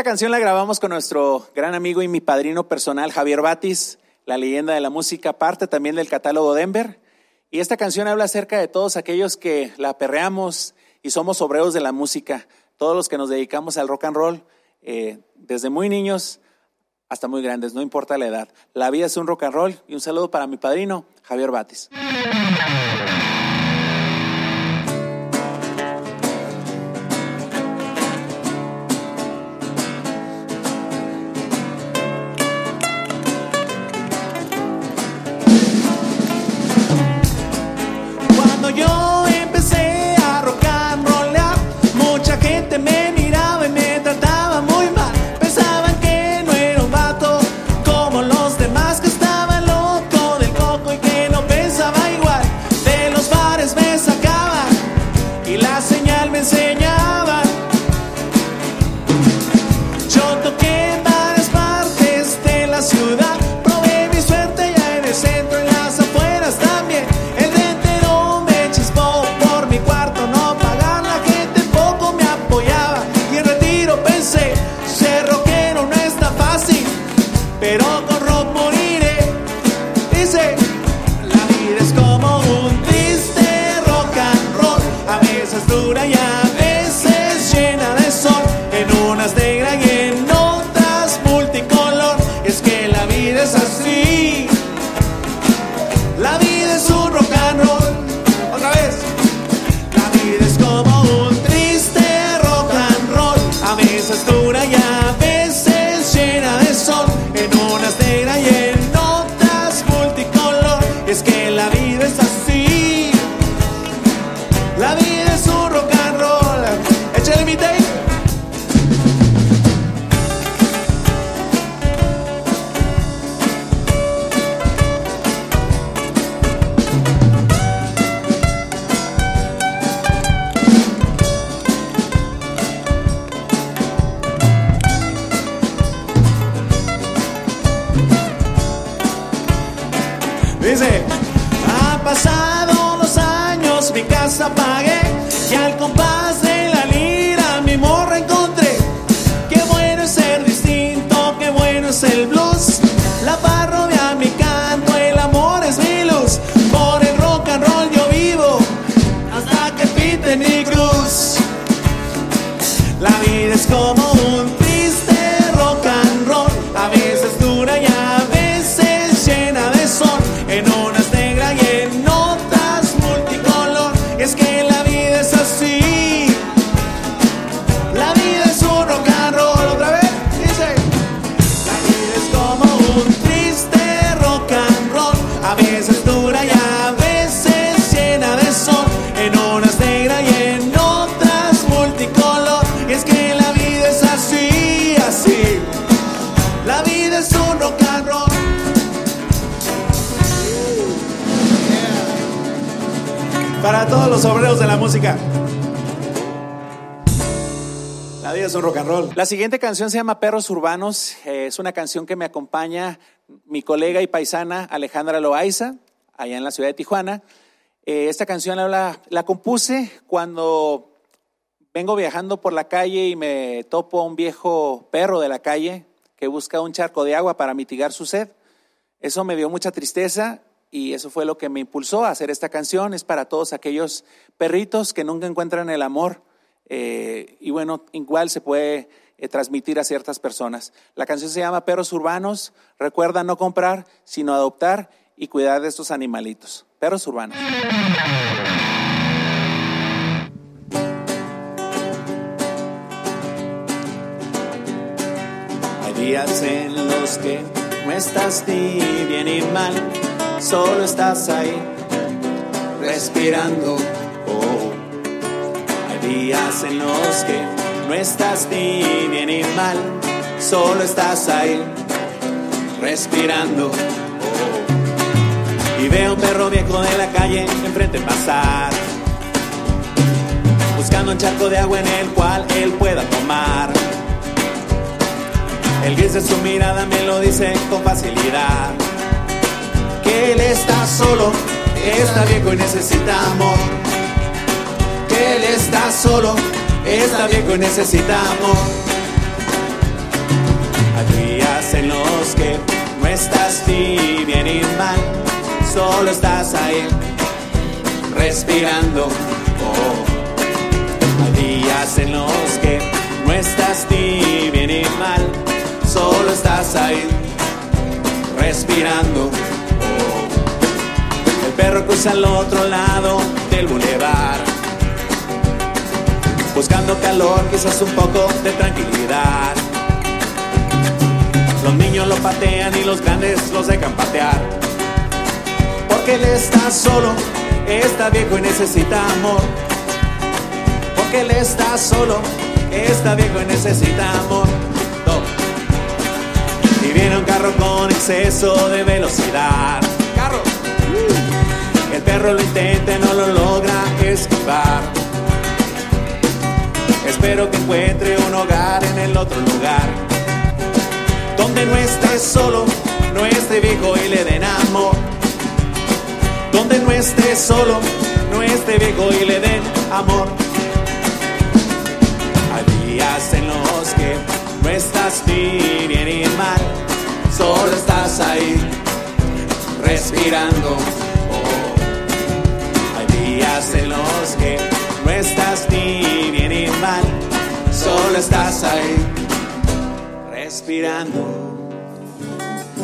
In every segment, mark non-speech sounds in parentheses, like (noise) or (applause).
Esta canción la grabamos con nuestro gran amigo y mi padrino personal, Javier Batis, la leyenda de la música, parte también del catálogo Denver. Y esta canción habla acerca de todos aquellos que la perreamos y somos obreros de la música, todos los que nos dedicamos al rock and roll, eh, desde muy niños hasta muy grandes, no importa la edad. La vida es un rock and roll y un saludo para mi padrino, Javier Batis. Vida La vida es un rock and roll. La siguiente canción se llama Perros Urbanos. Eh, es una canción que me acompaña mi colega y paisana Alejandra Loaiza, allá en la ciudad de Tijuana. Eh, esta canción habla, la compuse cuando vengo viajando por la calle y me topo a un viejo perro de la calle que busca un charco de agua para mitigar su sed. Eso me dio mucha tristeza y eso fue lo que me impulsó a hacer esta canción. Es para todos aquellos perritos que nunca encuentran el amor. Eh, y bueno, igual se puede eh, transmitir a ciertas personas. La canción se llama Perros Urbanos. Recuerda no comprar, sino adoptar y cuidar de estos animalitos. Perros Urbanos. Hay días en los que no estás bien ni mal, solo estás ahí respirando. Oh. Hay días en los que no estás ni bien ni mal, solo estás ahí, respirando. Oh. Y veo un perro viejo de la calle enfrente pasar, buscando un charco de agua en el cual él pueda tomar. El gris de su mirada me lo dice con facilidad. Él está solo, está viejo y necesita amor. Él está solo, está viejo y necesita amor. Hay días en los que no estás ni bien ni mal, solo estás ahí, respirando. Oh. Hay días en los que no estás ni bien ni mal, solo estás ahí, respirando. Perro cruza al otro lado del bulevar, buscando calor, quizás un poco de tranquilidad. Los niños lo patean y los grandes los dejan patear. Porque él está solo, está viejo y necesita amor. Porque él está solo, está viejo y necesita amor. Y viene un carro con exceso de velocidad. Carro. Perro lo intenta no lo logra esquivar. Espero que encuentre un hogar en el otro lugar. Donde no esté solo, no esté viejo y le den amor. Donde no esté solo, no esté viejo y le den amor. Hay días en los que no estás ni bien ni mal, solo estás ahí, respirando. Días que no estás ni bien ni mal, solo estás ahí, respirando.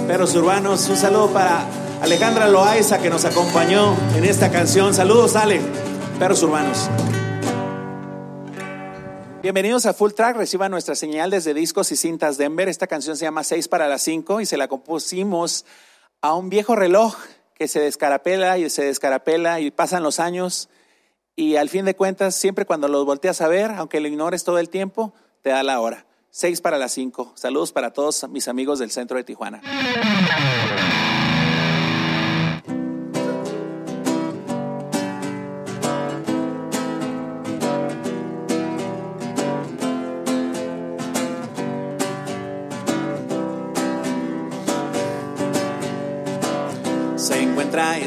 Perros urbanos, un saludo para Alejandra Loaiza que nos acompañó en esta canción. Saludos, Ale. Perros urbanos. Bienvenidos a Full Track. Reciban nuestra señal desde Discos y Cintas Denver. Esta canción se llama 6 para las 5 y se la compusimos a un viejo reloj que se descarapela y se descarapela y pasan los años y al fin de cuentas, siempre cuando los volteas a ver, aunque lo ignores todo el tiempo, te da la hora. 6 para las 5. Saludos para todos mis amigos del centro de Tijuana.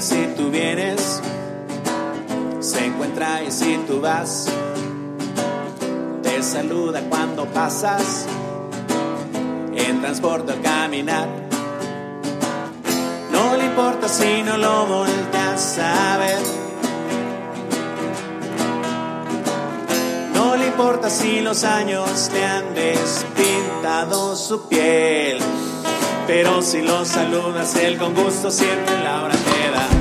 Si tú vienes, se encuentra y si tú vas, te saluda cuando pasas, en transporte al caminar. No le importa si no lo volteas a ver. No le importa si los años te han despintado su piel. Pero si lo saludas, él con gusto siempre la hora te da.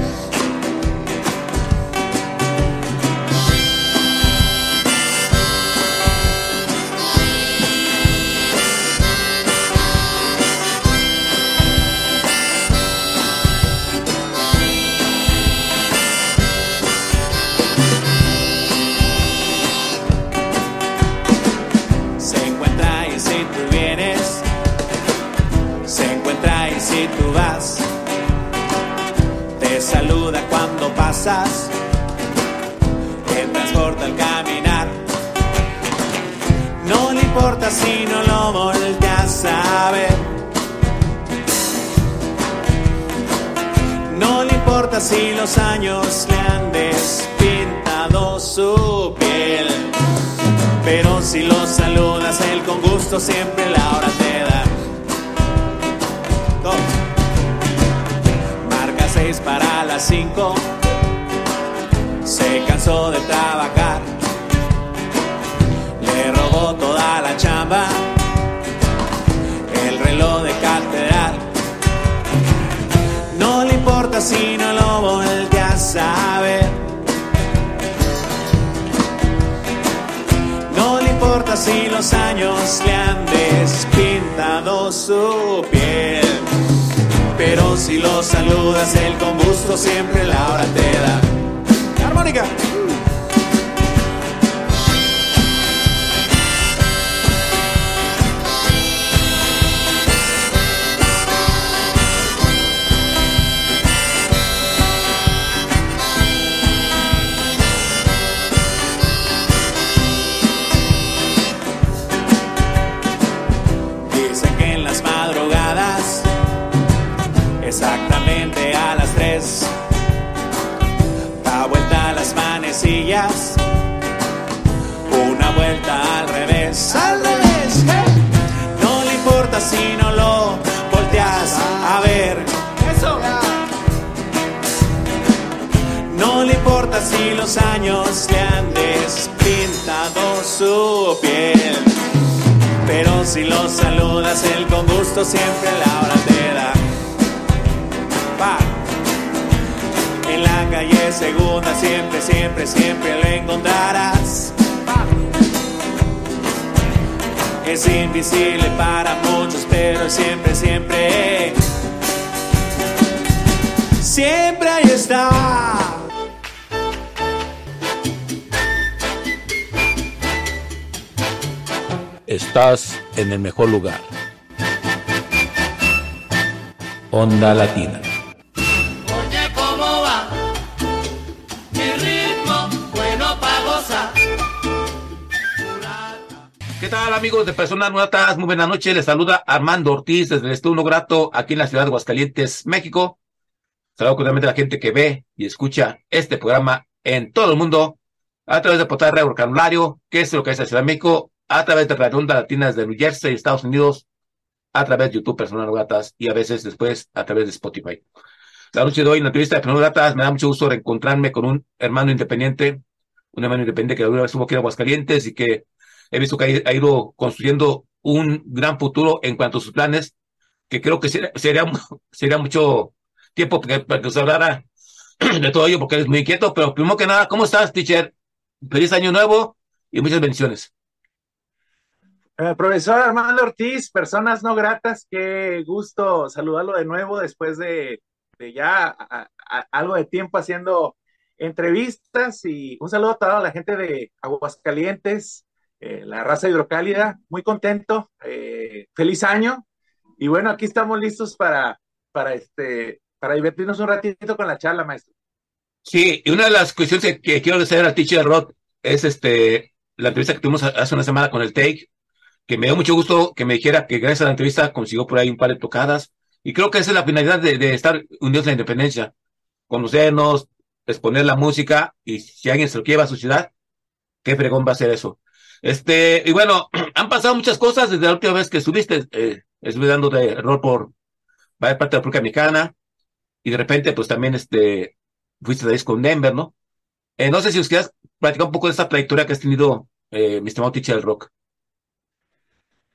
Importa si los años le han despintado su piel. Pero si lo saludas, él con gusto siempre la hora te da. Marca seis para las cinco. Se cansó de trabajar. Importa si no lo volteas a ver. No le importa si los años le han despintado su piel. Pero si lo saludas, él con gusto siempre la hora te da. Armónica. Invisible para muchos, pero siempre, siempre, siempre ahí está. Estás en el mejor lugar. Onda Latina. Amigos de Personas Nuevas? Muy buenas noches. Les saluda Armando Ortiz desde el Estudio Grato aquí en la ciudad de Aguascalientes, México. Saludo cordialmente a la gente que ve y escucha este programa en todo el mundo a través de Portal Radio Vocabulario, que es lo que es la Ciudad de México, a través de Radio Onda Latinas de New Jersey, Estados Unidos, a través de YouTube Personas Gratas y a veces después a través de Spotify. La noche de hoy en la entrevista de Personas Gratas me da mucho gusto reencontrarme con un hermano independiente, un hermano independiente que alguna vez estuvo aquí en Aguascalientes y que he visto que ha ido construyendo un gran futuro en cuanto a sus planes, que creo que sería, (laughs) mucho tiempo para que nos hablara (clears throat) de todo ello, porque eres muy inquieto, pero primero que nada, ¿cómo estás, teacher? Feliz año nuevo y muchas bendiciones. Eh, profesor Armando Ortiz, personas no gratas, qué gusto saludarlo de nuevo después de, ya algo de tiempo haciendo entrevistas y un saludo a toda la gente de Aguascalientes, eh, la raza hidrocálida, muy contento, eh, feliz año y bueno, aquí estamos listos para, para, este, para divertirnos un ratito con la charla, maestro. Sí, y una de las cuestiones que quiero hacer al teacher Rod es este, la entrevista que tuvimos hace una semana con el Take, que me dio mucho gusto que me dijera que gracias a la entrevista consiguió por ahí un par de tocadas, y creo que esa es la finalidad de, de estar unidos en la independencia, conocernos, exponer la música, y si alguien se lo lleva a su ciudad, qué fregón va a ser eso. Este, y bueno, (clears throat) han pasado muchas cosas desde la última vez que subiste, eh, estuve dando de error por parte de la República Mexicana, y de repente, pues también este, fuiste de con Denver, ¿no? Eh, no sé si os quieras platicar un poco de esta trayectoria que has tenido, eh, mi estimado del rock.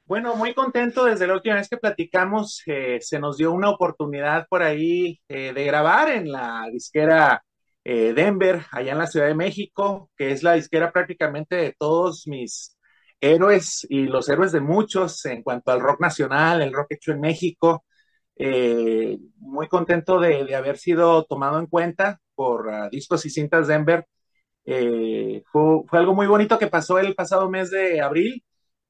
Bueno, muy contento desde la última vez que platicamos, eh, se nos dio una oportunidad por ahí de grabar en la disquera eh, Denver, allá en la Ciudad de México, que es la disquera prácticamente de todos mis héroes y los héroes de muchos en cuanto al rock nacional, el rock hecho en México. Eh, muy contento de, haber sido tomado en cuenta por uh, Discos y Cintas Denver. Eh, fue, fue, algo muy bonito que pasó el pasado mes de abril.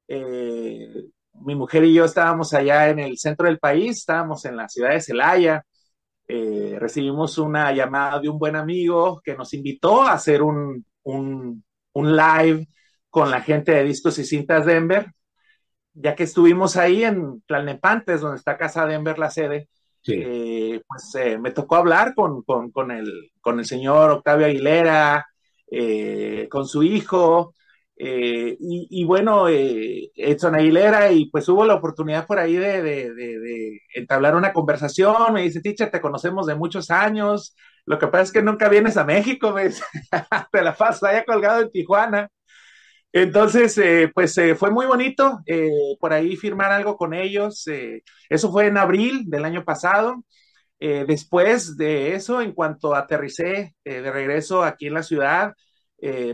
Mi mujer y yo estábamos allá en el centro del país, estábamos en la ciudad de Celaya. Eh, recibimos una llamada de un buen amigo que nos invitó a hacer un, un, un live con la gente de Discos y Cintas Denver ya que estuvimos ahí en Tlalnepantes, donde está Casa Denver, la sede, sí. eh, pues eh, me tocó hablar con, con, con, el, con el señor Octavio Aguilera, eh, con su hijo, eh, y, y, bueno, Edson Aguilera, y pues hubo la oportunidad por ahí de, entablar una conversación, me dice, teacher, te conocemos de muchos años, lo que pasa es que nunca vienes a México, me dice, (laughs) te la pasas allá colgado en Tijuana. Entonces, eh, pues eh, fue muy bonito eh, por ahí firmar algo con ellos. Eh, eso fue en abril del año pasado. Eh, después de eso, en cuanto aterricé de regreso aquí en la ciudad,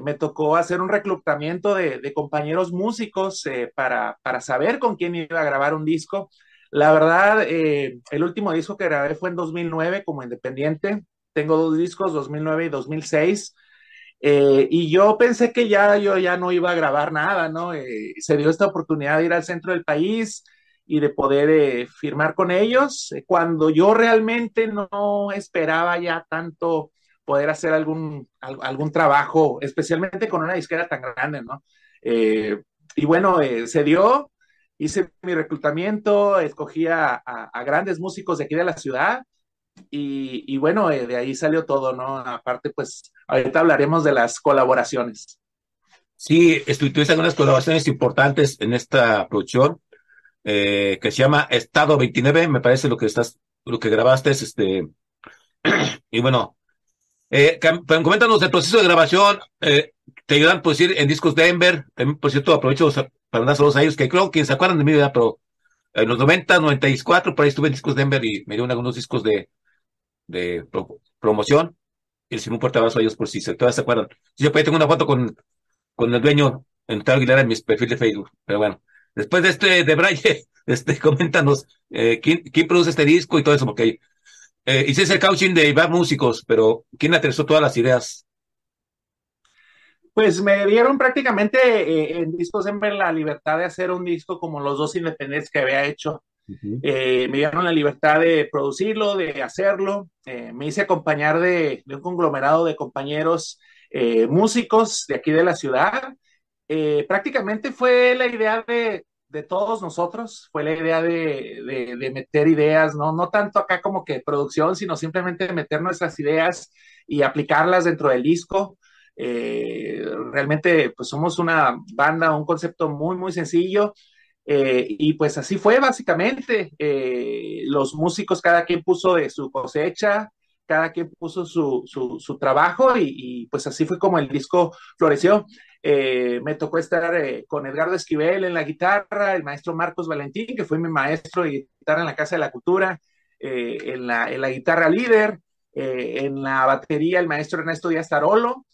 me tocó hacer un reclutamiento de, compañeros músicos para, para, saber con quién iba a grabar un disco. La verdad, el último disco que grabé fue en 2009 como independiente. Tengo dos discos, 2009 y 2006. Eh, y yo pensé que ya yo ya no iba a grabar nada, ¿no? Eh, se dio esta oportunidad de ir al centro del país y de poder eh, firmar con ellos, eh, cuando yo realmente no esperaba ya tanto poder hacer algún, algún trabajo, especialmente con una disquera tan grande, ¿no? y bueno, se dio, hice mi reclutamiento, escogí a, a, a grandes músicos de aquí de la ciudad, y, y, bueno, eh, de ahí salió todo, ¿no? Aparte, pues ahorita hablaremos de las colaboraciones. Sí, estuviste algunas colaboraciones importantes en esta producción eh, que se llama Estado 29, me parece lo que estás, lo que grabaste es este, (clears throat) y bueno, eh, coméntanos el proceso de grabación, eh, te ayudan pues ir en discos Denver, también por cierto aprovecho para dar saludos a ellos, que creo que se acuerdan de mi vida, pero en los 90, 94, por ahí estuve en discos Denver y me dieron algunos discos de, de promoción, y les un fuerte abrazo a ellos por si se, todavía se acuerdan. Yo tengo una foto con, con el dueño en tal Aguilar en mis perfiles de Facebook, pero bueno. Después de este de Braille, (laughs) este, coméntanos eh, ¿quién, quién, produce este disco y todo eso, porque eh, hice ese coaching de Ibar Músicos, pero ¿quién aterrizó todas las ideas? Pues me dieron prácticamente eh, en Discos la libertad de hacer un disco como los dos independientes que había hecho. Eh, me dieron la libertad de producirlo, de hacerlo. me hice acompañar de, de, un conglomerado de compañeros músicos de aquí de la ciudad. prácticamente fue la idea de, de todos nosotros, fue la idea de, de, meter ideas, ¿no? no tanto acá como que producción, sino simplemente meter nuestras ideas y aplicarlas dentro del disco. Eh, realmente, pues somos una banda, un concepto muy, muy sencillo. Eh, y pues así fue básicamente. Eh, los músicos, cada quien puso de su cosecha, cada quien puso su, su, trabajo y, pues así fue como el disco floreció. Eh, me tocó estar eh, con Edgardo Esquivel en la guitarra, el maestro Marcos Valentín, que fue mi maestro de guitarra en la Casa de la Cultura, eh, en, la, en, la, guitarra líder, en la batería el maestro Ernesto Díaz Tarolo,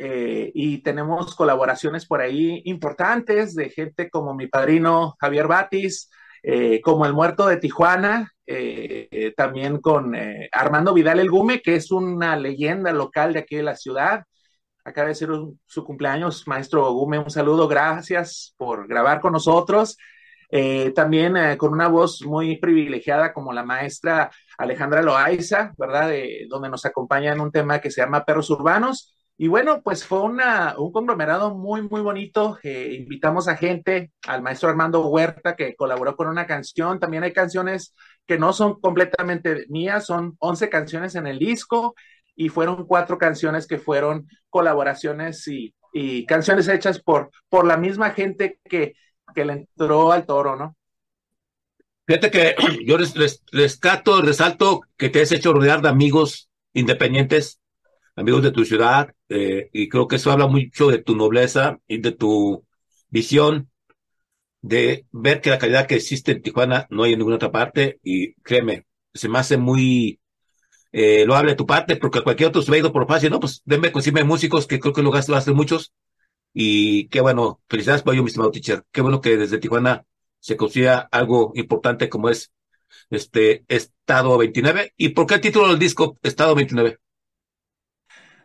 y tenemos colaboraciones por ahí importantes de gente como mi padrino Javier Batis, como el muerto de Tijuana, también con Armando Vidal El Gume, que es una leyenda local de aquí de la ciudad, acaba de ser su cumpleaños, maestro Gume, un saludo, gracias por grabar con nosotros. Eh, también eh, con una voz muy privilegiada como la maestra Alejandra Loaiza, ¿verdad? donde nos acompaña en un tema que se llama Perros Urbanos. Y bueno, pues fue una, un conglomerado muy, muy bonito. Eh, invitamos a gente, al maestro Armando Huerta, que colaboró con una canción. También hay canciones que no son completamente mías, son 11 canciones en el disco y fueron cuatro canciones que fueron colaboraciones y, y canciones hechas por, por la misma gente que, que le entró al toro, ¿no? Fíjate que (clears throat) yo les, les, rescato, resalto que te has hecho rodear de amigos independientes, amigos de tu ciudad, eh, y creo que eso habla mucho de tu nobleza y de tu visión de ver que la calidad que existe en Tijuana no hay en ninguna otra parte, y créeme, se me hace muy eh, lo hable de tu parte, porque cualquier otro se ha ido por fácil, ¿no? Pues denme consigue músicos, que creo que lo hacen muchos. Y qué bueno, felicidades para yo, mi estimado teacher. Qué bueno que desde Tijuana se consiga algo importante como es este Estado 29. ¿Y por qué el título del disco Estado 29?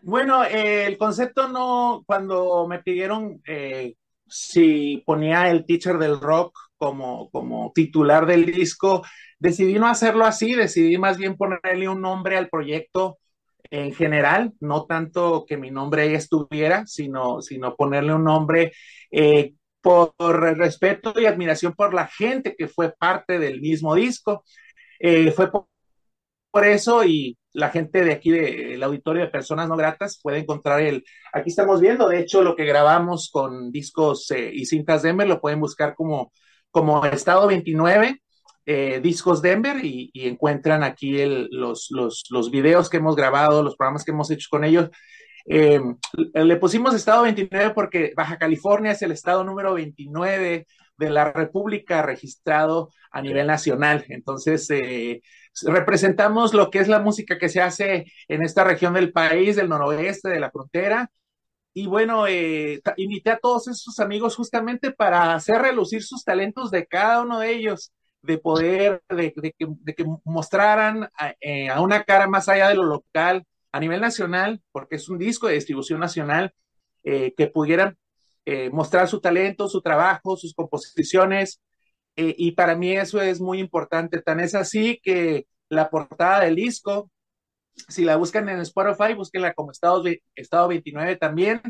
Bueno, eh, el concepto no, cuando me pidieron eh, si ponía el teacher del rock como, como titular del disco, decidí no hacerlo así, decidí más bien ponerle un nombre al proyecto en general, no tanto que mi nombre estuviera, sino, sino ponerle un nombre eh, por respeto y admiración por la gente que fue parte del mismo disco. Eh, fue por, eso y la gente de aquí del auditorio de personas no gratas puede encontrar el, aquí estamos viendo, de hecho lo que grabamos con discos eh, y cintas de Emer lo pueden buscar como, como Estado 29 eh, Discos Denver y, encuentran aquí los, los, los, videos que hemos grabado, los programas que hemos hecho con ellos. Eh, le pusimos estado 29 porque Baja California es el estado número 29 de la República registrado a nivel nacional. Entonces, eh, representamos lo que es la música que se hace en esta región del país, del noroeste, de la frontera. Y bueno, invité a todos esos amigos justamente para hacer relucir sus talentos de cada uno de ellos de poder, de, que, mostraran eh, a, una cara más allá de lo local, a nivel nacional, porque es un disco de distribución nacional, eh, que pudieran eh, mostrar su talento, su trabajo, sus composiciones, y para mí eso es muy importante. Tan es así que la portada del disco, si la buscan en Spotify, búsquenla como Estado, Estado 29 también.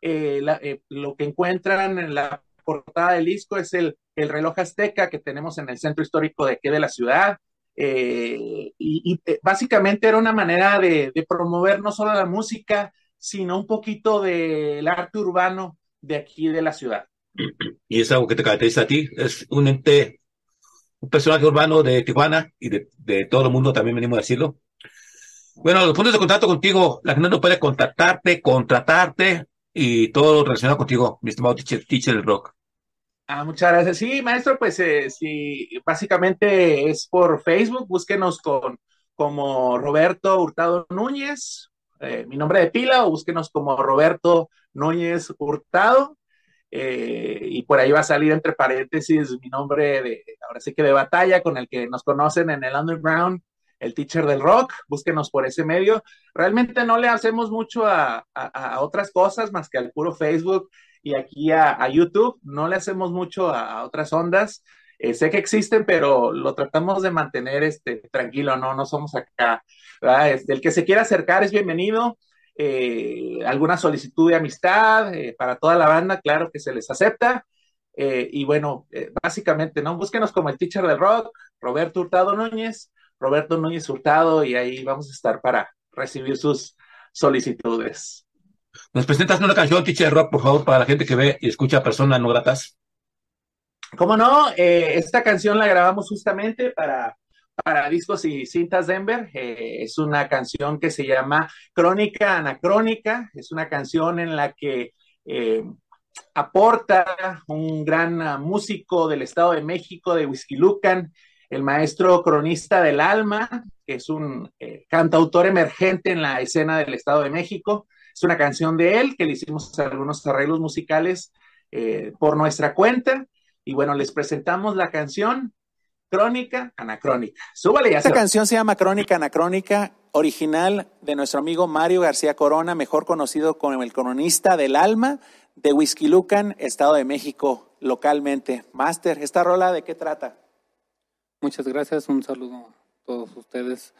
lo que encuentran en la portada del disco es el, el reloj azteca que tenemos en el centro histórico de aquí de la ciudad. Eh, y, eh, básicamente era una manera de, promover no solo la música, sino un poquito del arte urbano de aquí de la ciudad. (clears throat) Y es algo que te caracteriza a ti. Es un ente, un personaje urbano de Tijuana y de, de todo el mundo, también venimos a decirlo. Bueno, los puntos de contacto contigo, la gente no puede contactarte, contratarte y todo relacionado contigo, mi estimado teacher, teacher rock. Ah, muchas gracias. Sí, maestro, pues eh, sí, básicamente es por Facebook, búsquenos con como Roberto Hurtado Núñez, eh, mi nombre de pila, o búsquenos como Roberto Núñez Hurtado, eh, y por ahí va a salir entre paréntesis mi nombre de, ahora sí que de batalla, con el que nos conocen en el underground, el teacher del rock, búsquenos por ese medio. Realmente no le hacemos mucho a, a, otras cosas más que al puro Facebook y aquí a, a YouTube, no le hacemos mucho a, otras ondas. Eh, sé que existen, pero lo tratamos de mantener este, tranquilo, ¿no? No somos acá. Este, el que se quiera acercar es bienvenido. Eh, alguna solicitud de amistad eh, para toda la banda, claro que se les acepta. Y bueno, básicamente, ¿no? Búsquenos como el teacher del rock, Roberto Hurtado Núñez, Roberto Núñez Hurtado, y ahí vamos a estar para recibir sus solicitudes. ¿Nos presentas una canción, teacher rock, por favor, para la gente que ve y escucha personas no gratas? ¿Cómo no? Eh, esta canción la grabamos justamente para, para Discos y Cintas Denver. Eh, es una canción que se llama Crónica Anacrónica. Es una canción en la que eh, aporta un gran uh, músico del Estado de México, de Whisky Lucan, el maestro cronista del alma, que es un eh, cantautor emergente en la escena del Estado de México. Es una canción de él que le hicimos algunos arreglos musicales eh, por nuestra cuenta. Y bueno, les presentamos la canción Crónica Anacrónica. Súbale ya. Esta canción se llama Crónica Anacrónica, original de nuestro amigo Mario García Corona, mejor conocido como el cronista del alma de Whisky Lucan, Estado de México, localmente. Master, ¿esta rola de qué trata? Muchas gracias, un saludo a todos ustedes.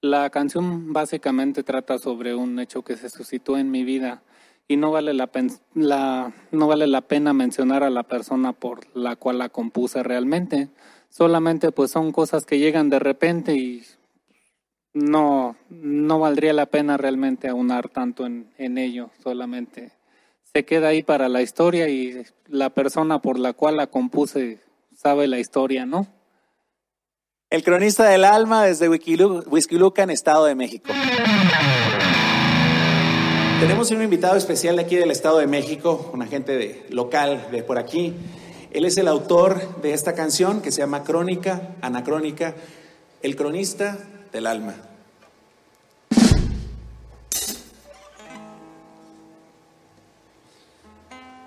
La canción básicamente trata sobre un hecho que se suscitó en mi vida y no vale la, la, no vale la pena mencionar a la persona por la cual la compuse realmente. Solamente pues son cosas que llegan de repente y no, no valdría la pena realmente aunar tanto en, en ello. Solamente se queda ahí para la historia y la persona por la cual la compuse sabe la historia, ¿no? El cronista del alma desde Whisky Lucan, Estado de México. Tenemos un invitado especial de aquí del Estado de México, un agente de, local de por aquí. Él es el autor de esta canción que se llama Crónica, Anacrónica, el cronista del alma.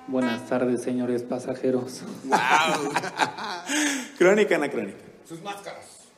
Buenas tardes, señores pasajeros. Wow. (laughs) Crónica, Anacrónica. Sus máscaras.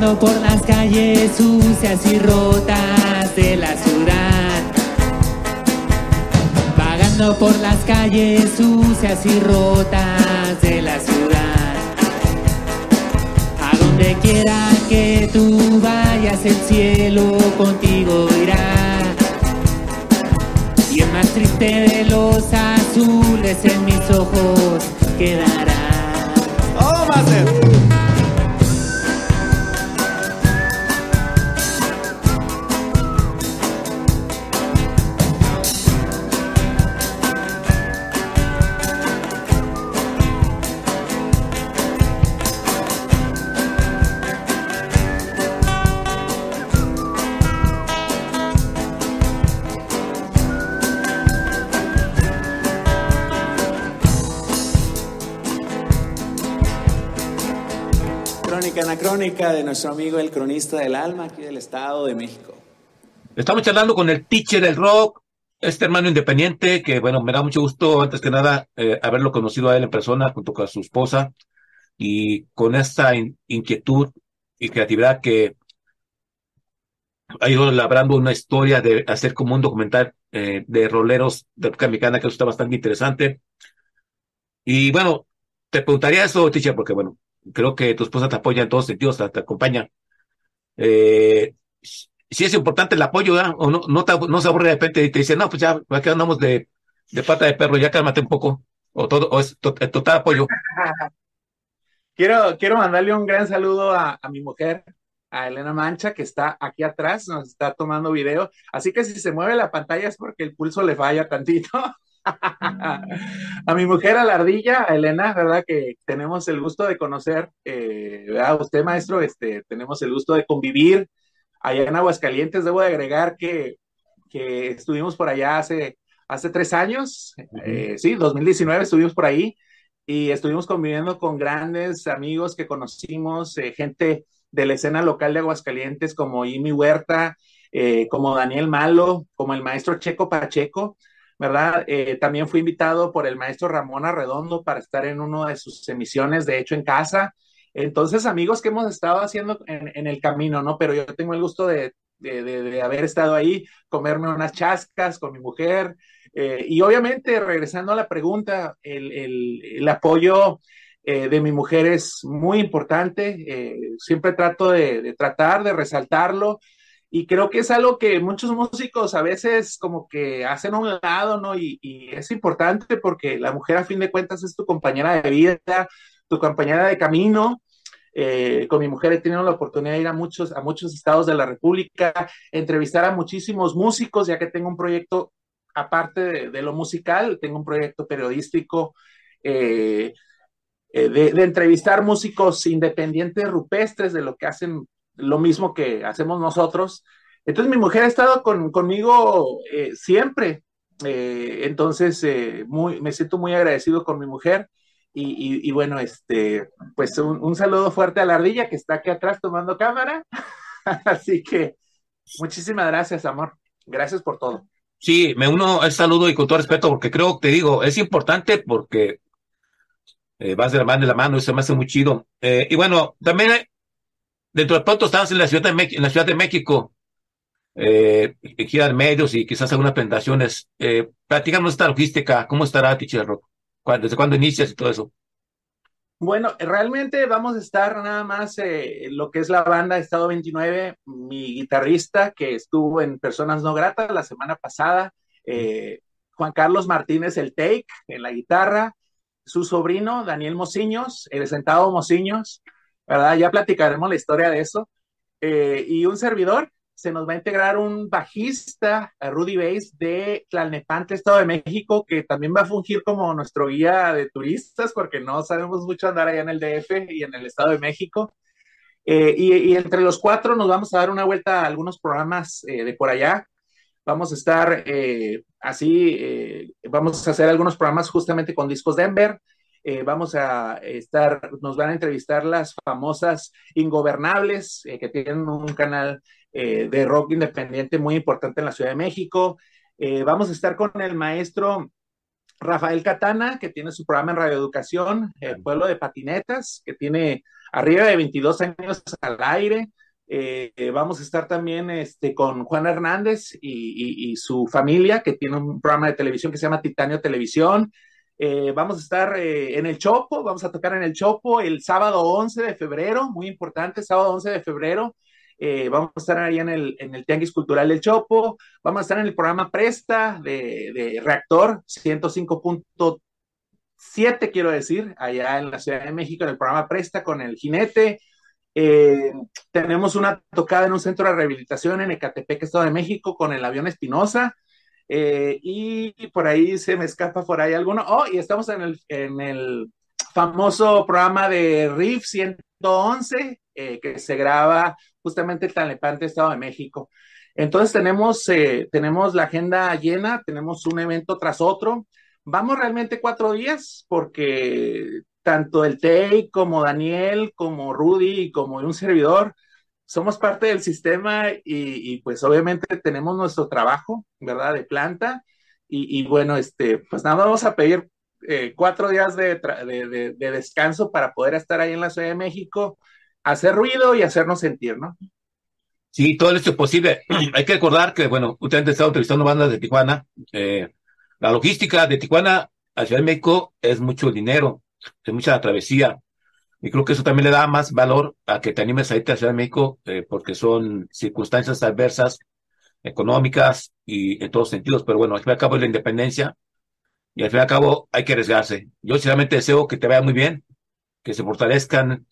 Vagando por las calles sucias y rotas de la ciudad. Vagando por las calles sucias y rotas de la ciudad. A donde quiera que tú vayas, el cielo contigo irá. Y el más triste de los azules en mis ojos quedará. ¡Oh, Master! Crónica de nuestro amigo el cronista del alma aquí del Estado de México. Estamos charlando con el teacher del rock, este hermano independiente, que bueno, me da mucho gusto, antes que nada, eh, haberlo conocido a él en persona junto con su esposa y con esta in- inquietud y creatividad que ha ido labrando una historia de hacer como un documental eh, de roleros de época mexicana, que eso está bastante interesante. Y bueno, te preguntaría eso, teacher, porque bueno, creo que tu esposa te apoya en todos sentidos, te, acompaña. Eh, si es importante el apoyo. O no, no, te, se aburre de repente y te dice, no, pues ya, aquí andamos de, de pata de perro, ya cálmate un poco. O todo, o es to- total apoyo. (laughs) Quiero, quiero mandarle un gran saludo a, a mi mujer, a Elena Mancha, que está aquí atrás, nos está tomando video. Así que si se mueve la pantalla es porque el pulso le falla tantito. (laughs) (laughs) a mi mujer, a la ardilla, a Elena, ¿verdad? Que tenemos el gusto de conocer, eh, ¿verdad? Usted, maestro, este, tenemos el gusto de convivir allá en Aguascalientes. Debo de agregar que, que estuvimos por allá hace, hace tres años, eh, sí, 2019 estuvimos por ahí y estuvimos conviviendo con grandes amigos que conocimos, eh, gente de la escena local de Aguascalientes como Imi Huerta, eh, como Daniel Malo, como el maestro Checo Pacheco, ¿verdad? Eh, también fui invitado por el maestro Ramón Arredondo para estar en una de sus emisiones, de hecho, en casa. Entonces, amigos que hemos estado haciendo en, el camino, ¿no? Pero yo tengo el gusto de, de, haber estado ahí, comerme unas chascas con mi mujer, eh, y obviamente, regresando a la pregunta, el, el, apoyo eh, de mi mujer es muy importante. Eh, siempre trato de, tratar de resaltarlo. Y creo que es algo que muchos músicos a veces como que hacen a un lado, ¿no? Y, es importante porque la mujer a fin de cuentas es tu compañera de vida, tu compañera de camino. Eh, con mi mujer he tenido la oportunidad de ir a muchos, a muchos estados de la República, entrevistar a muchísimos músicos, ya que tengo un proyecto aparte de, de, lo musical, tengo un proyecto periodístico eh, eh, de, de, entrevistar músicos independientes rupestres de lo que hacen lo mismo que hacemos nosotros. Entonces mi mujer ha estado con, conmigo eh, siempre. entonces muy, me siento muy agradecido con mi mujer. Y, y, y bueno, este, pues un, saludo fuerte a la ardilla que está aquí atrás tomando cámara. (laughs) Así que muchísimas gracias, amor. Gracias por todo. Sí, me uno al saludo y con todo respeto, porque creo, te digo, es importante porque eh, vas de la mano de la mano se me hace muy chido. Eh, y bueno, también dentro de pronto estamos en la Ciudad de, Me en la ciudad de México, eh, medios y quizás algunas presentaciones. Eh, platícanos esta logística, ¿cómo estará Teacher Rock? ¿Desde cuándo inicias y todo eso? Bueno, realmente vamos a estar nada más eh, lo que es la banda Estado 29, mi guitarrista que estuvo en Personas No Gratas la semana pasada, eh, Juan Carlos Martínez el Take en la guitarra, su sobrino Daniel Mociños, el sentado Mociños, ¿verdad? Ya platicaremos la historia de eso, eh, y un servidor, se nos va a integrar un bajista, Rudy Bass, de Tlalnepantla, Estado de México, que también va a fungir como nuestro guía de turistas, porque no sabemos mucho andar allá en el DF y en el Estado de México. Eh, y, entre los cuatro nos vamos a dar una vuelta a algunos programas eh, de por allá. Vamos a estar así, vamos a hacer algunos programas justamente con Discos Denver. Vamos a estar, nos van a entrevistar las famosas Ingobernables, que tienen un canal eh, de rock independiente muy importante en la Ciudad de México. Eh, vamos a estar con el maestro Rafael Catana, que tiene su programa en radioeducación, el Pueblo de Patinetas, que tiene arriba de 22 años al aire. Eh, vamos a estar también este, con Juan Hernández y, y, su familia, que tiene un programa de televisión que se llama Titanio Televisión. Eh, vamos a estar eh, en el Chopo, vamos a tocar en el Chopo el sábado 11 de febrero, muy importante, sábado 11 de febrero. Eh, vamos a estar ahí en el, en el Tianguis Cultural del Chopo, vamos a estar en el programa Presta de, de Reactor 105.7, quiero decir, allá en la Ciudad de México, en el programa Presta con el Jinete. tenemos una tocada en un centro de rehabilitación en Ecatepec, Estado de México, con el avión Espinosa. Eh, y por ahí se me escapa por ahí alguno. Oh, y estamos en el, en el famoso programa de RIF 111, eh, que se graba justamente en Talepante, Estado de México. Entonces tenemos, eh, tenemos la agenda llena, tenemos un evento tras otro. Vamos realmente cuatro días porque tanto el TEI como Daniel, como Rudy, como un servidor, somos parte del sistema y, pues obviamente tenemos nuestro trabajo, ¿verdad? De planta. Y, bueno, este, pues nada, vamos a pedir eh, cuatro días de, de, de, descanso para poder estar ahí en la Ciudad de México, hacer ruido y hacernos sentir, ¿no? Sí, todo esto es posible. (clears throat) Hay que recordar que, bueno, ustedes han estado entrevistando bandas de Tijuana. Eh, la logística de Tijuana a Ciudad de México es mucho dinero, es mucha travesía. Y creo que eso también le da más valor a que te animes a irte a Ciudad de México, eh, porque son circunstancias adversas, económicas y en todos sentidos. Pero bueno, al fin y al cabo es la independencia y al fin y al cabo hay que arriesgarse. Yo sinceramente deseo que te vaya muy bien, que se fortalezcan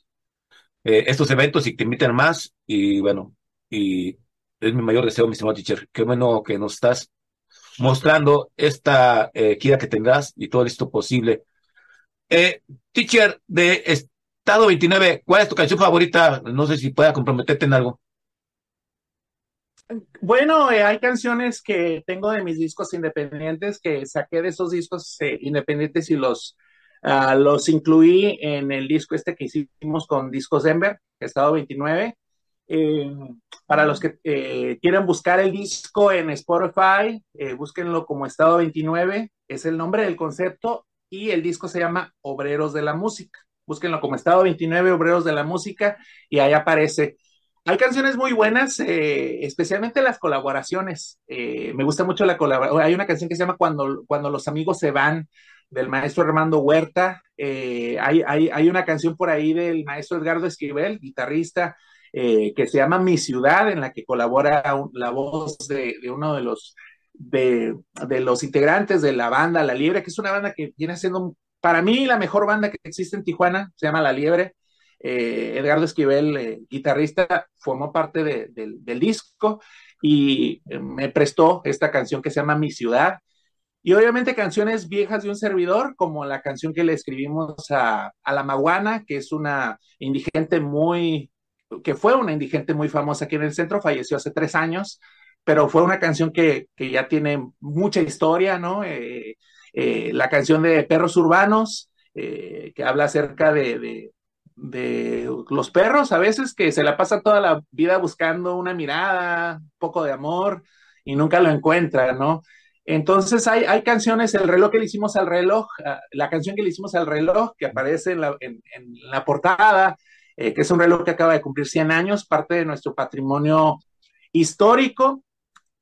eh, estos eventos y que te inviten más. Y bueno, y es mi mayor deseo, mi estimado teacher. Qué bueno que nos estás mostrando esta eh, que tendrás y todo esto posible. Eh, teacher, de Estado 29, ¿cuál es tu canción favorita? No sé si pueda comprometerte en algo. Bueno, eh, hay canciones que tengo de mis discos independientes que saqué de esos discos eh, independientes y los, uh, los incluí en el disco este que hicimos con Discos Denver, Estado 29. Eh, para los que quieran buscar el disco en Spotify, búsquenlo como Estado 29, es el nombre del concepto y el disco se llama Obreros de la Música búsquenlo como Estado 29 Obreros de la Música y ahí aparece. Hay canciones muy buenas, eh, especialmente las colaboraciones. Eh, me gusta mucho la colaboración. Hay una canción que se llama Cuando, Cuando los amigos se van, del maestro Armando Huerta. Eh, hay, hay, hay, una canción por ahí del maestro Edgardo Esquivel, guitarrista, que se llama Mi Ciudad, en la que colabora la voz de, de uno de los, de, de, los integrantes de la banda La Libre, que es una banda que viene haciendo para mí la mejor banda que existe en Tijuana se llama La Liebre. Eh, Edgardo Esquivel, eh, guitarrista, formó parte del disco y eh, me prestó esta canción que se llama Mi Ciudad. Y obviamente canciones viejas de un servidor, como la canción que le escribimos a, La Maguana, que es una indigente muy, que fue una indigente muy famosa aquí en el centro, falleció hace tres años, pero fue una canción que, ya tiene mucha historia, ¿no? Eh, la canción de Perros Urbanos, eh, que habla acerca de, los perros a veces que se la pasa toda la vida buscando una mirada, un poco de amor y nunca lo encuentran, ¿no? Entonces hay, hay canciones, el reloj que le hicimos al reloj, ah, la canción que le hicimos al reloj que aparece en la, en, la portada, eh, que es un reloj que acaba de cumplir 100 años, parte de nuestro patrimonio histórico,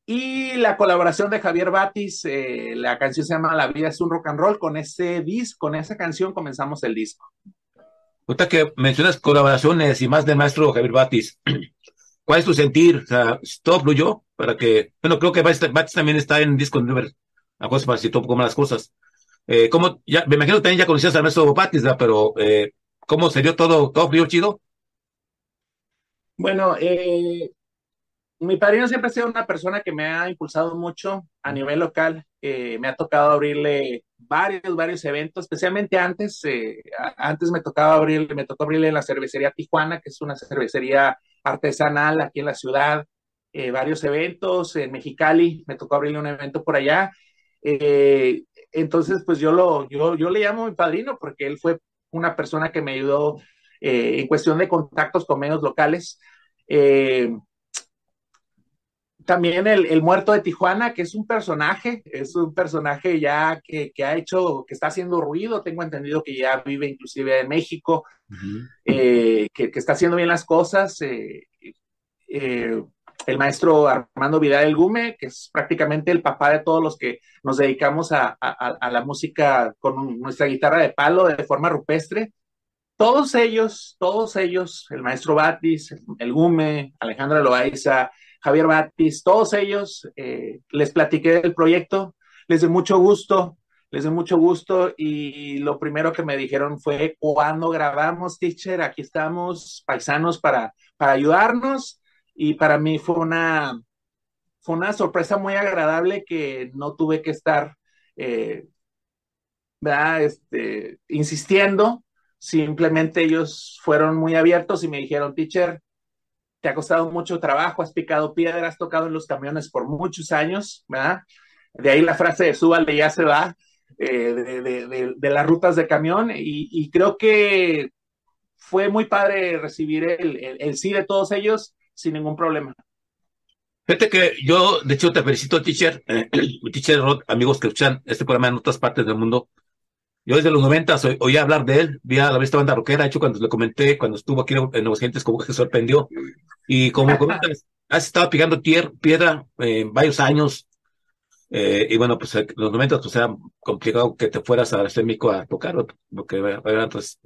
y la colaboración de Javier Batis, eh, la canción se llama La vida es un rock and roll. Con ese disco, con esa canción comenzamos el disco. Ahorita que mencionas colaboraciones y más del maestro Javier Batis, (clears throat) ¿cuál es tu sentir? O sea, todo fluyó para que, bueno, creo que Batis también está en disco número, a cosas para si todo como las cosas. Eh, ¿cómo, ya, me imagino que también ya conocías al maestro Batis, ¿verdad? pero eh, ¿cómo se dio todo, todo fluyó chido? Bueno, eh, mi padrino siempre ha sido una persona que me ha impulsado mucho a nivel local. Eh, me ha tocado abrirle varios, varios eventos, especialmente antes. Eh, antes me tocaba abrirle, me tocó abrirle la cervecería Tijuana, que es una cervecería artesanal aquí en la ciudad. Eh, varios eventos en Mexicali, me tocó abrirle un evento por allá. entonces, pues yo lo, yo, yo le llamo mi padrino porque él fue una persona que me ayudó en cuestión de contactos con medios locales. También el, el, muerto de Tijuana, que es un personaje, es un personaje ya que, que, ha hecho, que está haciendo ruido, tengo entendido que ya vive inclusive en México, uh -huh. eh, que, que, está haciendo bien las cosas. Eh, eh, el maestro Armando Vidal El Gume, que es prácticamente el papá de todos los que nos dedicamos a, a, a la música con nuestra guitarra de palo de forma rupestre. Todos ellos, todos ellos, el maestro Batis, el Gume, Alejandra Loaiza, Javier Batis, todos ellos, eh, les platiqué del proyecto, les dio mucho gusto, les dio mucho gusto y lo primero que me dijeron fue, ¿cuándo grabamos, teacher? Aquí estamos, paisanos, para, para ayudarnos y para mí fue una, fue una sorpresa muy agradable que no tuve que estar, eh, ¿verdad? Este, insistiendo, simplemente ellos fueron muy abiertos y me dijeron, teacher, te ha costado mucho trabajo, has picado piedra, has tocado en los camiones por muchos años, ¿verdad? De ahí la frase de súbale ya se va, eh, de, las rutas de camión, y, creo que fue muy padre recibir el, sí de todos ellos sin ningún problema. Fíjate que yo, de hecho, te felicito, teacher, eh, (clears throat) teacher amigos que escuchan este programa en otras partes del mundo. Yo desde los 90 oí hablar de él, vi a la vista banda rockera, de hecho cuando le comenté, cuando estuvo aquí en Nuevos Gentes, como que se sorprendió. Y como comentas, (laughs) has estado picando piedra eh, varios años, eh, y bueno, pues en los 90 pues era complicado que te fueras a México a tocar, porque eran otras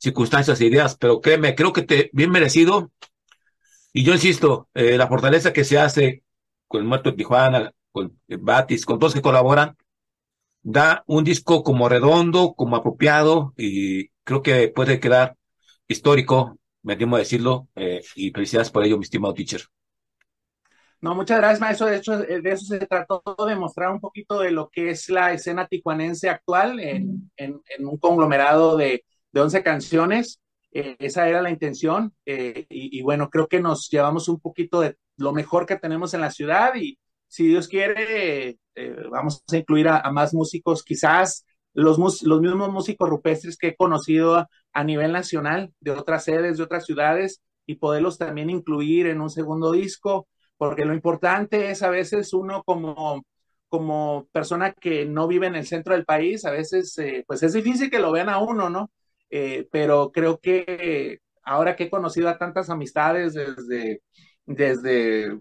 circunstancias e ideas, pero créeme, creo que te, bien merecido, y yo insisto, eh, la fortaleza que se hace con el muerto de Tijuana, con Batis, con todos que colaboran, da un disco como redondo, como apropiado y creo que puede quedar histórico, me animo a decirlo, eh, y felicidades por ello, mi estimado teacher. No, muchas gracias, maestro. De hecho, de eso se trató de mostrar un poquito de lo que es la escena tijuanense actual en, en, en un conglomerado de, de 11 canciones. Eh, esa era la intención eh, y, y, bueno, creo que nos llevamos un poquito de lo mejor que tenemos en la ciudad y, si Dios quiere, eh, vamos a incluir a, más músicos, quizás los, los mismos músicos rupestres que he conocido a, a, nivel nacional, de otras sedes, de otras ciudades, y poderlos también incluir en un segundo disco, porque lo importante es a veces uno como, como persona que no vive en el centro del país, a veces eh, pues es difícil que lo vean a uno, ¿no? Eh, pero creo que ahora que he conocido a tantas amistades desde, desde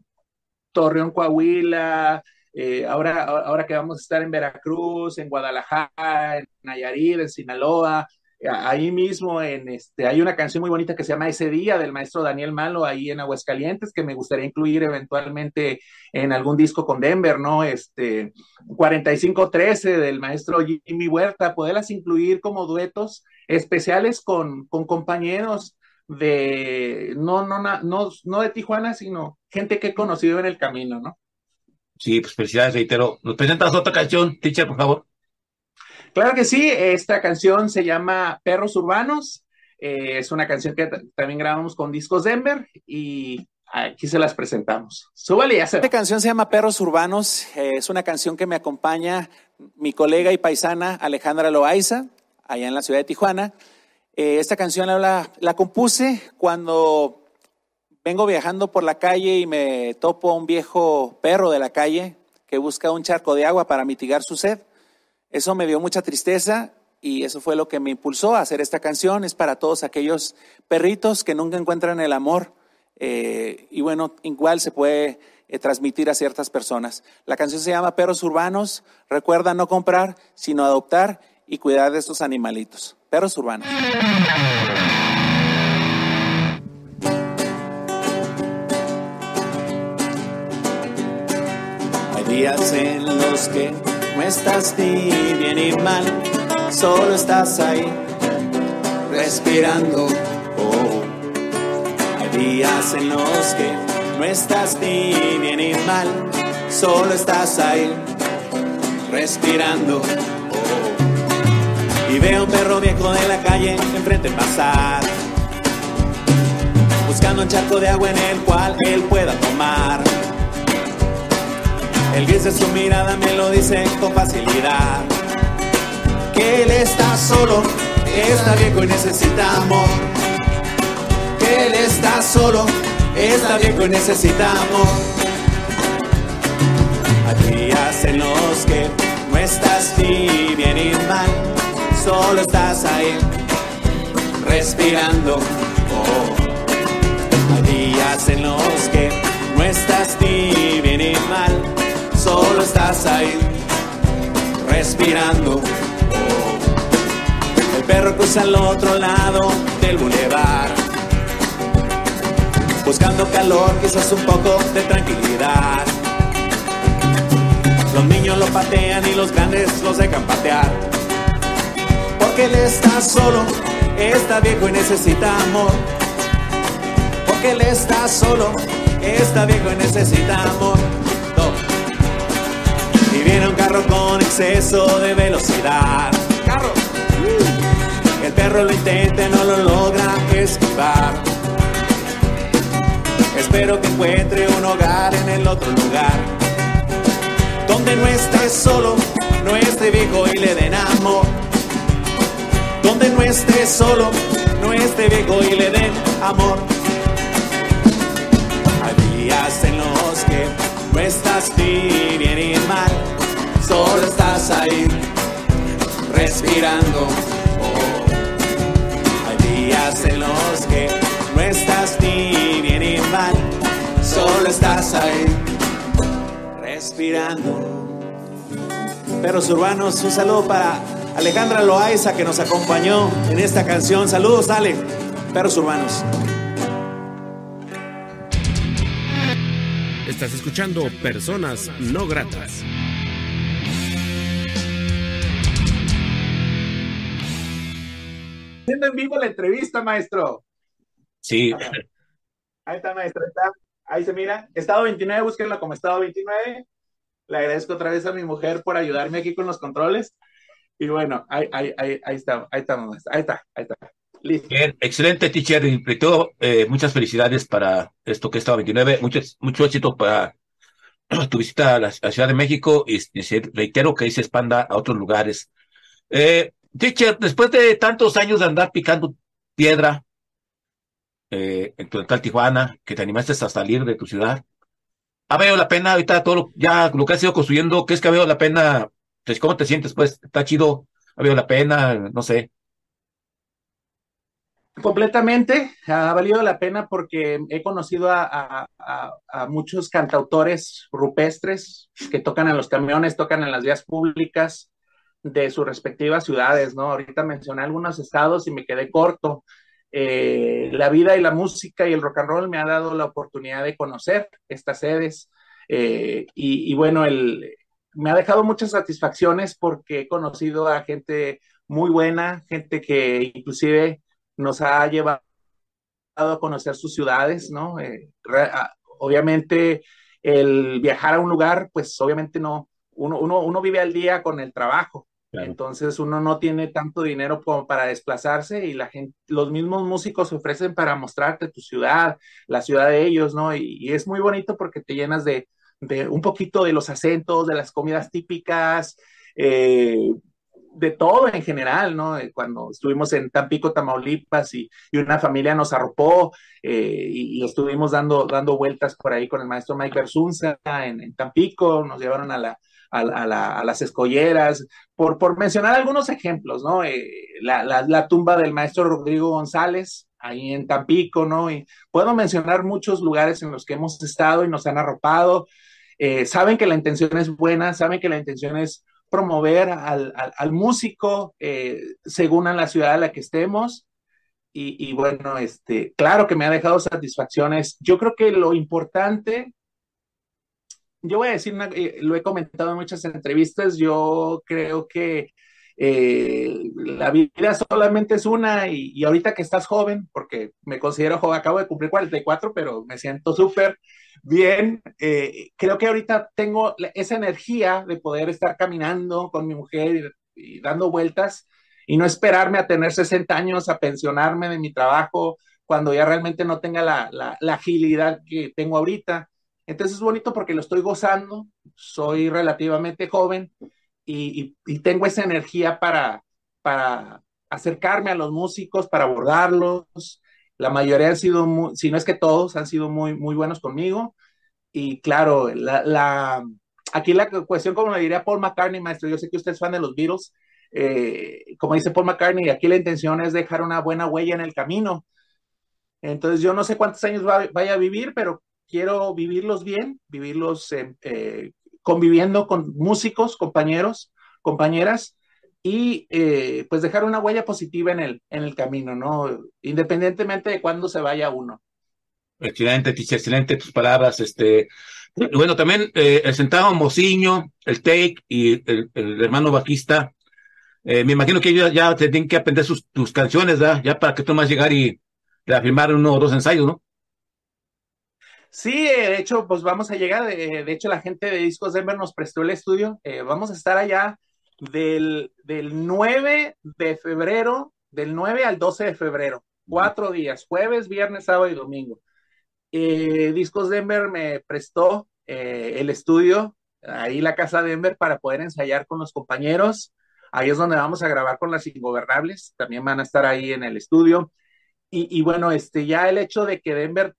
Torreón, Coahuila, eh, ahora, ahora que vamos a estar en Veracruz, en Guadalajara, en Nayarit, en Sinaloa, eh, ahí mismo en este, hay una canción muy bonita que se llama Ese Día del maestro Daniel Malo ahí en Aguascalientes, que me gustaría incluir eventualmente en algún disco con Denver, ¿no? Este 4513 del maestro Jimmy Huerta, poderlas incluir como duetos especiales con, con compañeros de, no, no, no, no de Tijuana, sino gente que he conocido en el camino, ¿no? Sí, pues felicidades, reitero. ¿Nos presentas otra canción, teacher, por favor? Claro que sí, esta canción se llama Perros Urbanos, eh, es una canción que también grabamos con Discos Denver y aquí se las presentamos. Súbale ya se Esta canción se llama Perros Urbanos, eh, es una canción que me acompaña mi colega y paisana Alejandra Loaiza, allá en la ciudad de Tijuana. Eh, esta canción la, compuse cuando vengo viajando por la calle y me topo a un viejo perro de la calle que busca un charco de agua para mitigar su sed. Eso me dio mucha tristeza y eso fue lo que me impulsó a hacer esta canción. Es para todos aquellos perritos que nunca encuentran el amor. Eh, y bueno, igual se puede eh, transmitir a ciertas personas. La canción se llama Perros Urbanos. Recuerda no comprar, sino adoptar y cuidar de estos animalitos. Perros urbanos. Hay días en los que no estás ni bien ni mal, solo estás ahí, respirando. Oh. Hay días en los que no estás ni bien ni mal, solo estás ahí, respirando y veo un perro viejo de la calle enfrente pasar, buscando un charco de agua en el cual él pueda tomar. El gris de su mirada me lo dice con facilidad, que él está solo, está viejo y necesita amor. Que él está solo, está viejo y necesita amor. Hay días en los que no estás ni bien ni mal, solo estás ahí respirando. Oh. Hay días en los que no estás ni bien ni mal, solo estás ahí respirando. Oh. El perro cruza al otro lado del bulevar, buscando calor, quizás un poco de tranquilidad. Los niños lo patean y los grandes los dejan patear. Porque él está solo, está viejo y necesita amor. Porque él está solo, está viejo y necesita amor. Y viene un carro con exceso de velocidad. Carro. El perro lo intenta no lo logra esquivar. Espero que encuentre un hogar en el otro lugar. Donde no esté solo, no esté viejo y le den amor. Donde no esté solo, no esté viejo y le den amor. Hay días en los que no estás ni bien ni mal, solo estás ahí respirando. Oh. Hay días en los que no estás ni bien ni mal, solo estás ahí respirando. Perros urbanos, un saludo para Alejandra Loaiza que nos acompañó en esta canción. Saludos, Ale. Perros urbanos. Estás escuchando Personas No Gratas. Haciendo en vivo la entrevista, maestro. Sí, Ahí está, maestro. Ahí, está. Ahí se mira. Estado 29, búsquenlo como estado 29. Le agradezco otra vez a mi mujer por ayudarme aquí con los controles. Y bueno, ahí, ahí, ahí, ahí está, ahí está. Ahí está, ahí está. Listo. bien, excelente, teacher. Todo, eh, muchas felicidades para esto que estaba 29. Mucho, mucho éxito para (clears throat) tu visita a la, a Ciudad de México y, y se- reitero que ahí se expanda a otros lugares. Eh, teacher, después de tantos años de andar picando piedra eh, en tu natal Tijuana, que te animaste a salir de tu ciudad, ¿ha valido la pena ahorita todo lo, ya lo que has ido construyendo? ¿Qué es que ha valido la pena? Pues, ¿Cómo te sientes? Pues, ¿está chido? ¿Ha valido la pena? No sé. Completamente, ha valido la pena porque he conocido a, muchos cantautores rupestres que tocan en los camiones, tocan en las vías públicas de sus respectivas ciudades, ¿no? Ahorita mencioné algunos estados y me quedé corto. Eh, la vida y la música y el rock and roll me ha dado la oportunidad de conocer estas sedes eh, y bueno, el, me ha dejado muchas satisfacciones porque he conocido a gente muy buena, gente que inclusive nos ha llevado a conocer sus ciudades, ¿no? Eh, obviamente el viajar a un lugar, pues obviamente no, uno, uno, uno vive al día con el trabajo, Claro. entonces uno no tiene tanto dinero como para desplazarse y la gente, los mismos músicos se ofrecen para mostrarte tu ciudad, la ciudad de ellos, ¿no? Y, y es muy bonito porque te llenas de, un poquito de los acentos, de las comidas típicas, eh, de todo en general, ¿no? Eh, Cuando estuvimos en Tampico, Tamaulipas y, y una familia nos arropó eh, y, estuvimos dando, dando vueltas por ahí con el maestro Mike Bersunza en, Tampico, nos llevaron a, la, a, la- a la- a las escolleras, por, por mencionar algunos ejemplos, ¿no? La- la tumba del maestro Rodrigo González, ahí en Tampico, ¿no? Y puedo mencionar muchos lugares en los que hemos estado y nos han arropado. Eh, saben que la intención es buena, saben que la intención es promover al, al, músico eh, según a la ciudad en la que estemos. Y, y, bueno, este, claro que me ha dejado satisfacciones. Yo creo que lo importante, yo voy a decir, eh, lo he comentado en muchas entrevistas, yo creo que eh, la vida solamente es una y, ahorita que estás joven, porque me considero joven, acabo de cumplir 44, pero me siento súper bien, eh, creo que ahorita tengo esa energía de poder estar caminando con mi mujer y, dando vueltas y no esperarme a tener 60 años, a pensionarme de mi trabajo cuando ya realmente no tenga la, la agilidad que tengo ahorita. Entonces es bonito porque lo estoy gozando, soy relativamente joven y, y, y tengo esa energía para, para acercarme a los músicos, para abordarlos. La mayoría han sido, muy, si no es que todos, han sido muy, muy buenos conmigo. Y claro, la, la, aquí la cuestión, como le diría Paul McCartney, maestro, yo sé que usted es fan de los Beatles, eh, como dice Paul McCartney, aquí la intención es dejar una buena huella en el camino. Entonces yo no sé cuántos años vaya a vivir, pero quiero vivirlos bien, vivirlos eh, conviviendo con músicos, compañeros, compañeras, y eh, pues dejar una huella positiva en el, en el camino, ¿no? Independientemente de cuándo se vaya uno. Excelente, excelente tus palabras. Este, bueno, también eh, el sentado Mociño, el Take y el, hermano Bajista. Eh, me imagino que ellos ya tienen que aprender sus, tus canciones, ¿verdad? Ya para que tú más llegar y reafirmar uno o dos ensayos, ¿no? Sí, de hecho, pues vamos a llegar. De, hecho, la gente de Discos Denver nos prestó el estudio. vamos a estar allá del, del 9 de febrero, del 9 al 12 de febrero, cuatro días, jueves, viernes, sábado y domingo. Eh, Discos Denver me prestó eh, el estudio, ahí la casa Denver, para poder ensayar con los compañeros. Ahí es donde vamos a grabar con las ingobernables, también van a estar ahí en el estudio. Y, y bueno, este, ya el hecho de que Denver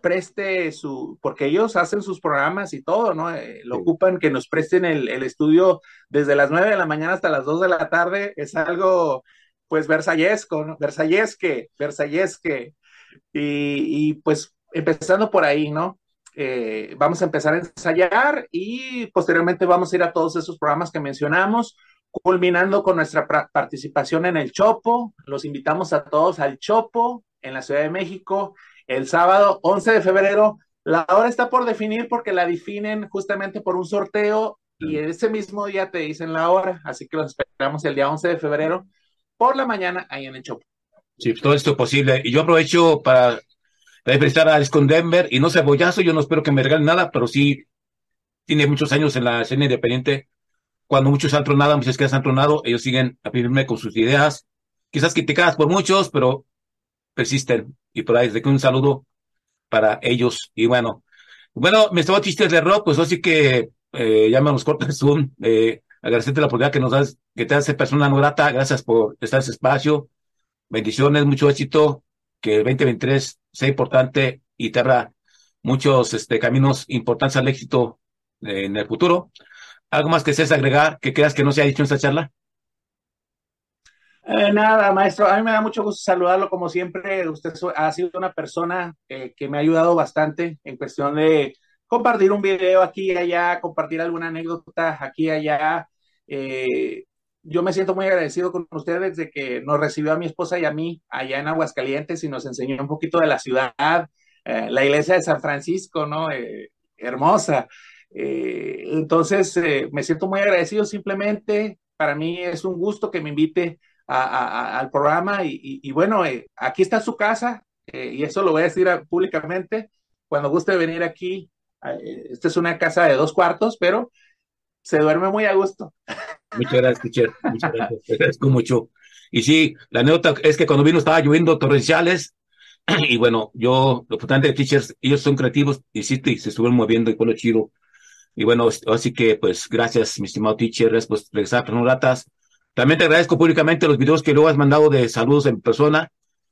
preste su, porque ellos hacen sus programas y todo, ¿no? Eh, lo ocupan que nos presten el, estudio desde las 9 de la mañana hasta las 2 de la tarde, es algo, pues, versallesco, ¿no? Versallesque, versallesque. Y, y pues, empezando por ahí, ¿no? Eh, vamos a empezar a ensayar y posteriormente vamos a ir a todos esos programas que mencionamos, culminando con nuestra participación en el Chopo. Los invitamos a todos al Chopo en la Ciudad de México el sábado 11 de febrero. La hora está por definir porque la definen justamente por un sorteo y ese mismo día te dicen la hora, así que los esperamos el día 11 de febrero por la mañana ahí en el Chopo. Sí, todo esto es posible. Y yo aprovecho para felicitar a Alex con Denver y no sé, bollazo, yo no espero que me regalen nada, pero sí tiene muchos años en la escena independiente. Cuando muchos han tronado, muchas que han tronado, ellos siguen a pedirme con sus ideas, quizás criticadas por muchos, pero persisten. Y por ahí, desde que un saludo para ellos. Y bueno, bueno, me estaba chistes de rock, pues así que eh, los corta Zoom. Eh, agradecerte la oportunidad que nos das, que te hace persona no grata. Gracias por estar en ese espacio. Bendiciones, mucho éxito. Que el 2023 sea importante y te abra muchos este, caminos importantes al éxito eh, en el futuro. ¿Algo más que seas agregar que creas que no se ha dicho en esta charla? Eh, nada, maestro, a mí me da mucho gusto saludarlo como siempre. Usted ha sido una persona eh, que me ha ayudado bastante en cuestión de compartir un video aquí y allá, compartir alguna anécdota aquí y allá. Eh, yo me siento muy agradecido con usted desde que nos recibió a mi esposa y a mí allá en Aguascalientes y nos enseñó un poquito de la ciudad, la iglesia de San Francisco, ¿no? hermosa. entonces, me siento muy agradecido simplemente. Para mí es un gusto que me invite al programa y, bueno, eh, aquí está su casa eh, y eso lo voy a decir públicamente. Cuando guste venir aquí, eh, esta es una casa de dos cuartos, pero se duerme muy a gusto. Muchas gracias, teacher. Muchas gracias. Te agradezco mucho. Y sí, la anécdota es que cuando vino estaba lloviendo torrenciales (clears throat) y bueno, yo, lo importante de teachers, ellos son creativos, y sí, y se estuvieron moviendo y con lo chido. Y bueno, así que pues gracias, mi estimado teacher, gracias por regresar a Ratas. También te agradezco públicamente los videos que luego has mandado de saludos en persona.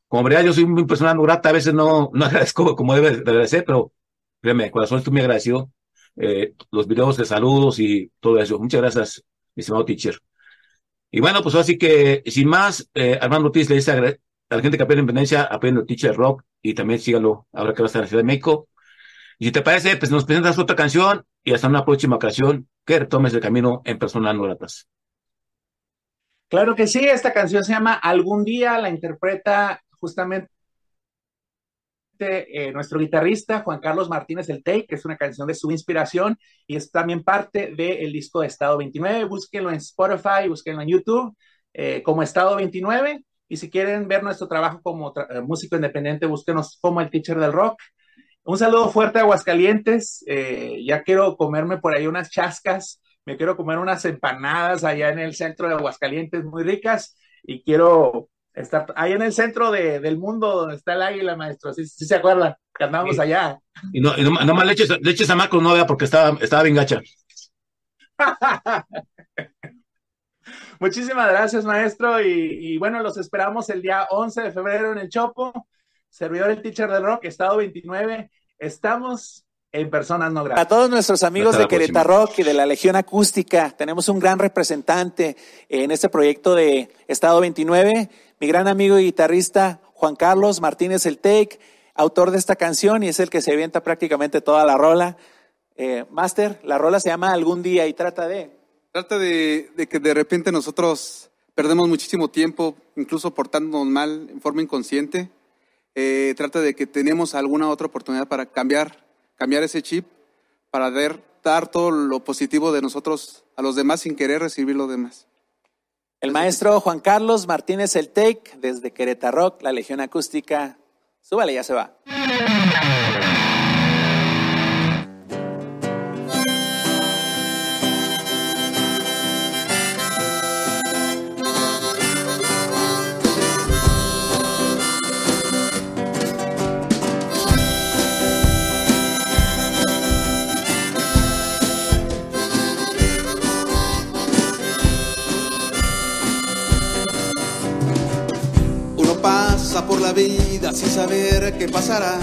Como verdad, yo soy muy persona no grata, a veces no, no (laughs) agradezco como debe de agradecer, pero créeme, corazón, estoy muy agradecido. Eh, los videos de saludos y todo eso. Muchas gracias, mi estimado teacher. Y bueno, pues así que, sin más, eh, Armando Ortiz le dice a, la gente que aprende independencia, aprende teacher rock y también síganlo ahora que va a estar en la Ciudad de México. Y si te parece, pues nos presentas otra canción y hasta una próxima ocasión que retomes el camino en personas no gratas. Claro que sí, esta canción se llama Algún día, la interpreta justamente eh, nuestro guitarrista Juan Carlos Martínez El Take, que es una canción de su inspiración y es también parte del disco de Estado 29. Búsquenlo en Spotify, búsquenlo en YouTube eh, como Estado 29. Y si quieren ver nuestro trabajo como eh, músico independiente, búsquenos como el Teacher del Rock. Un saludo fuerte a Aguascalientes. ya quiero comerme por ahí unas chascas me quiero comer unas empanadas allá en el centro de Aguascalientes muy ricas y quiero estar ahí en el centro del mundo donde está el águila, maestro. Sí, sí se acuerdan que andábamos allá. Y no, no, más leches, leches a Macro no vea porque estaba, estaba bien gacha. (laughs) Muchísimas gracias, maestro. Y, y, bueno, los esperamos el día 11 de febrero en el Chopo. Servidor el Teacher del Rock, Estado 29. Estamos en Personas No A Gratas. todos nuestros amigos Hasta de. Querétaro Rock y de la Legión Acústica, tenemos un gran representante en este proyecto de Estado 29, mi gran amigo y guitarrista Juan Carlos Martínez El Take, autor de esta canción y es el que se avienta prácticamente toda la rola. Eh, Master, la rola se llama Algún Día y trata de... Trata de, de que de repente nosotros perdemos muchísimo tiempo, incluso portándonos mal en forma inconsciente. Eh, trata de que tenemos alguna otra oportunidad para cambiar, cambiar ese chip, para dar, dar todo lo positivo de nosotros a los demás sin querer recibir lo demás. El maestro Juan Carlos Martínez El Take, desde Querétaro la Legión Acústica. Súbale, ya se va. La vida sin saber qué pasará,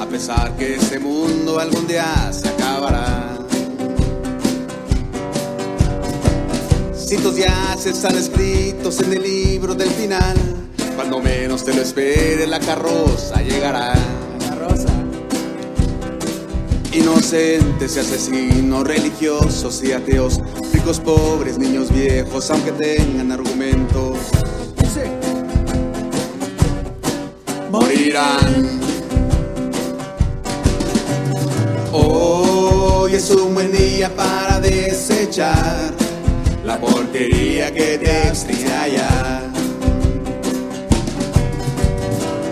a pesar que este mundo algún día se acabará. Cientos ya se están escritos en el libro del final, cuando menos te lo esperes la carroza llegará. Inocentes y asesinos, religiosos y ateos, ricos, pobres, niños viejos, aunque tengan argumentos. Morirán. Hoy es un buen día para desechar la porquería que te extraña.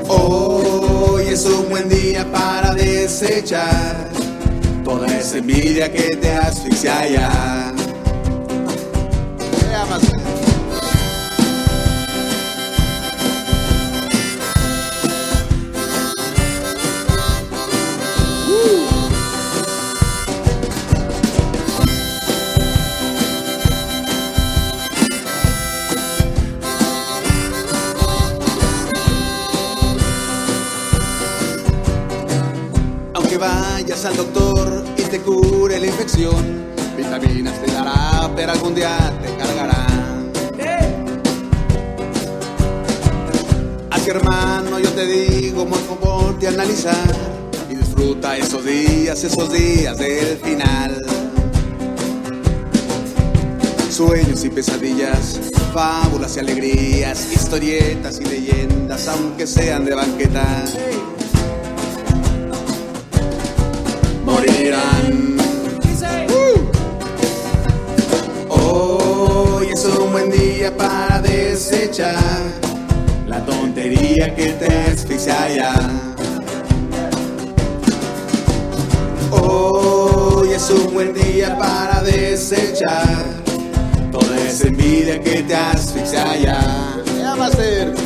Hoy es un buen día para desechar toda esa envidia que te asfixia ya. Vitaminas te dará, pero algún día te cargará. Así hermano, yo te digo, muy ponte a analizar y disfruta esos días, esos días del final. Sueños y pesadillas, fábulas y alegrías, historietas y leyendas, aunque sean de banqueta. Buen día para desechar la tontería que te asfixia ya. Hoy es un buen día para desechar toda esa envidia que te asfixia ya. Ser.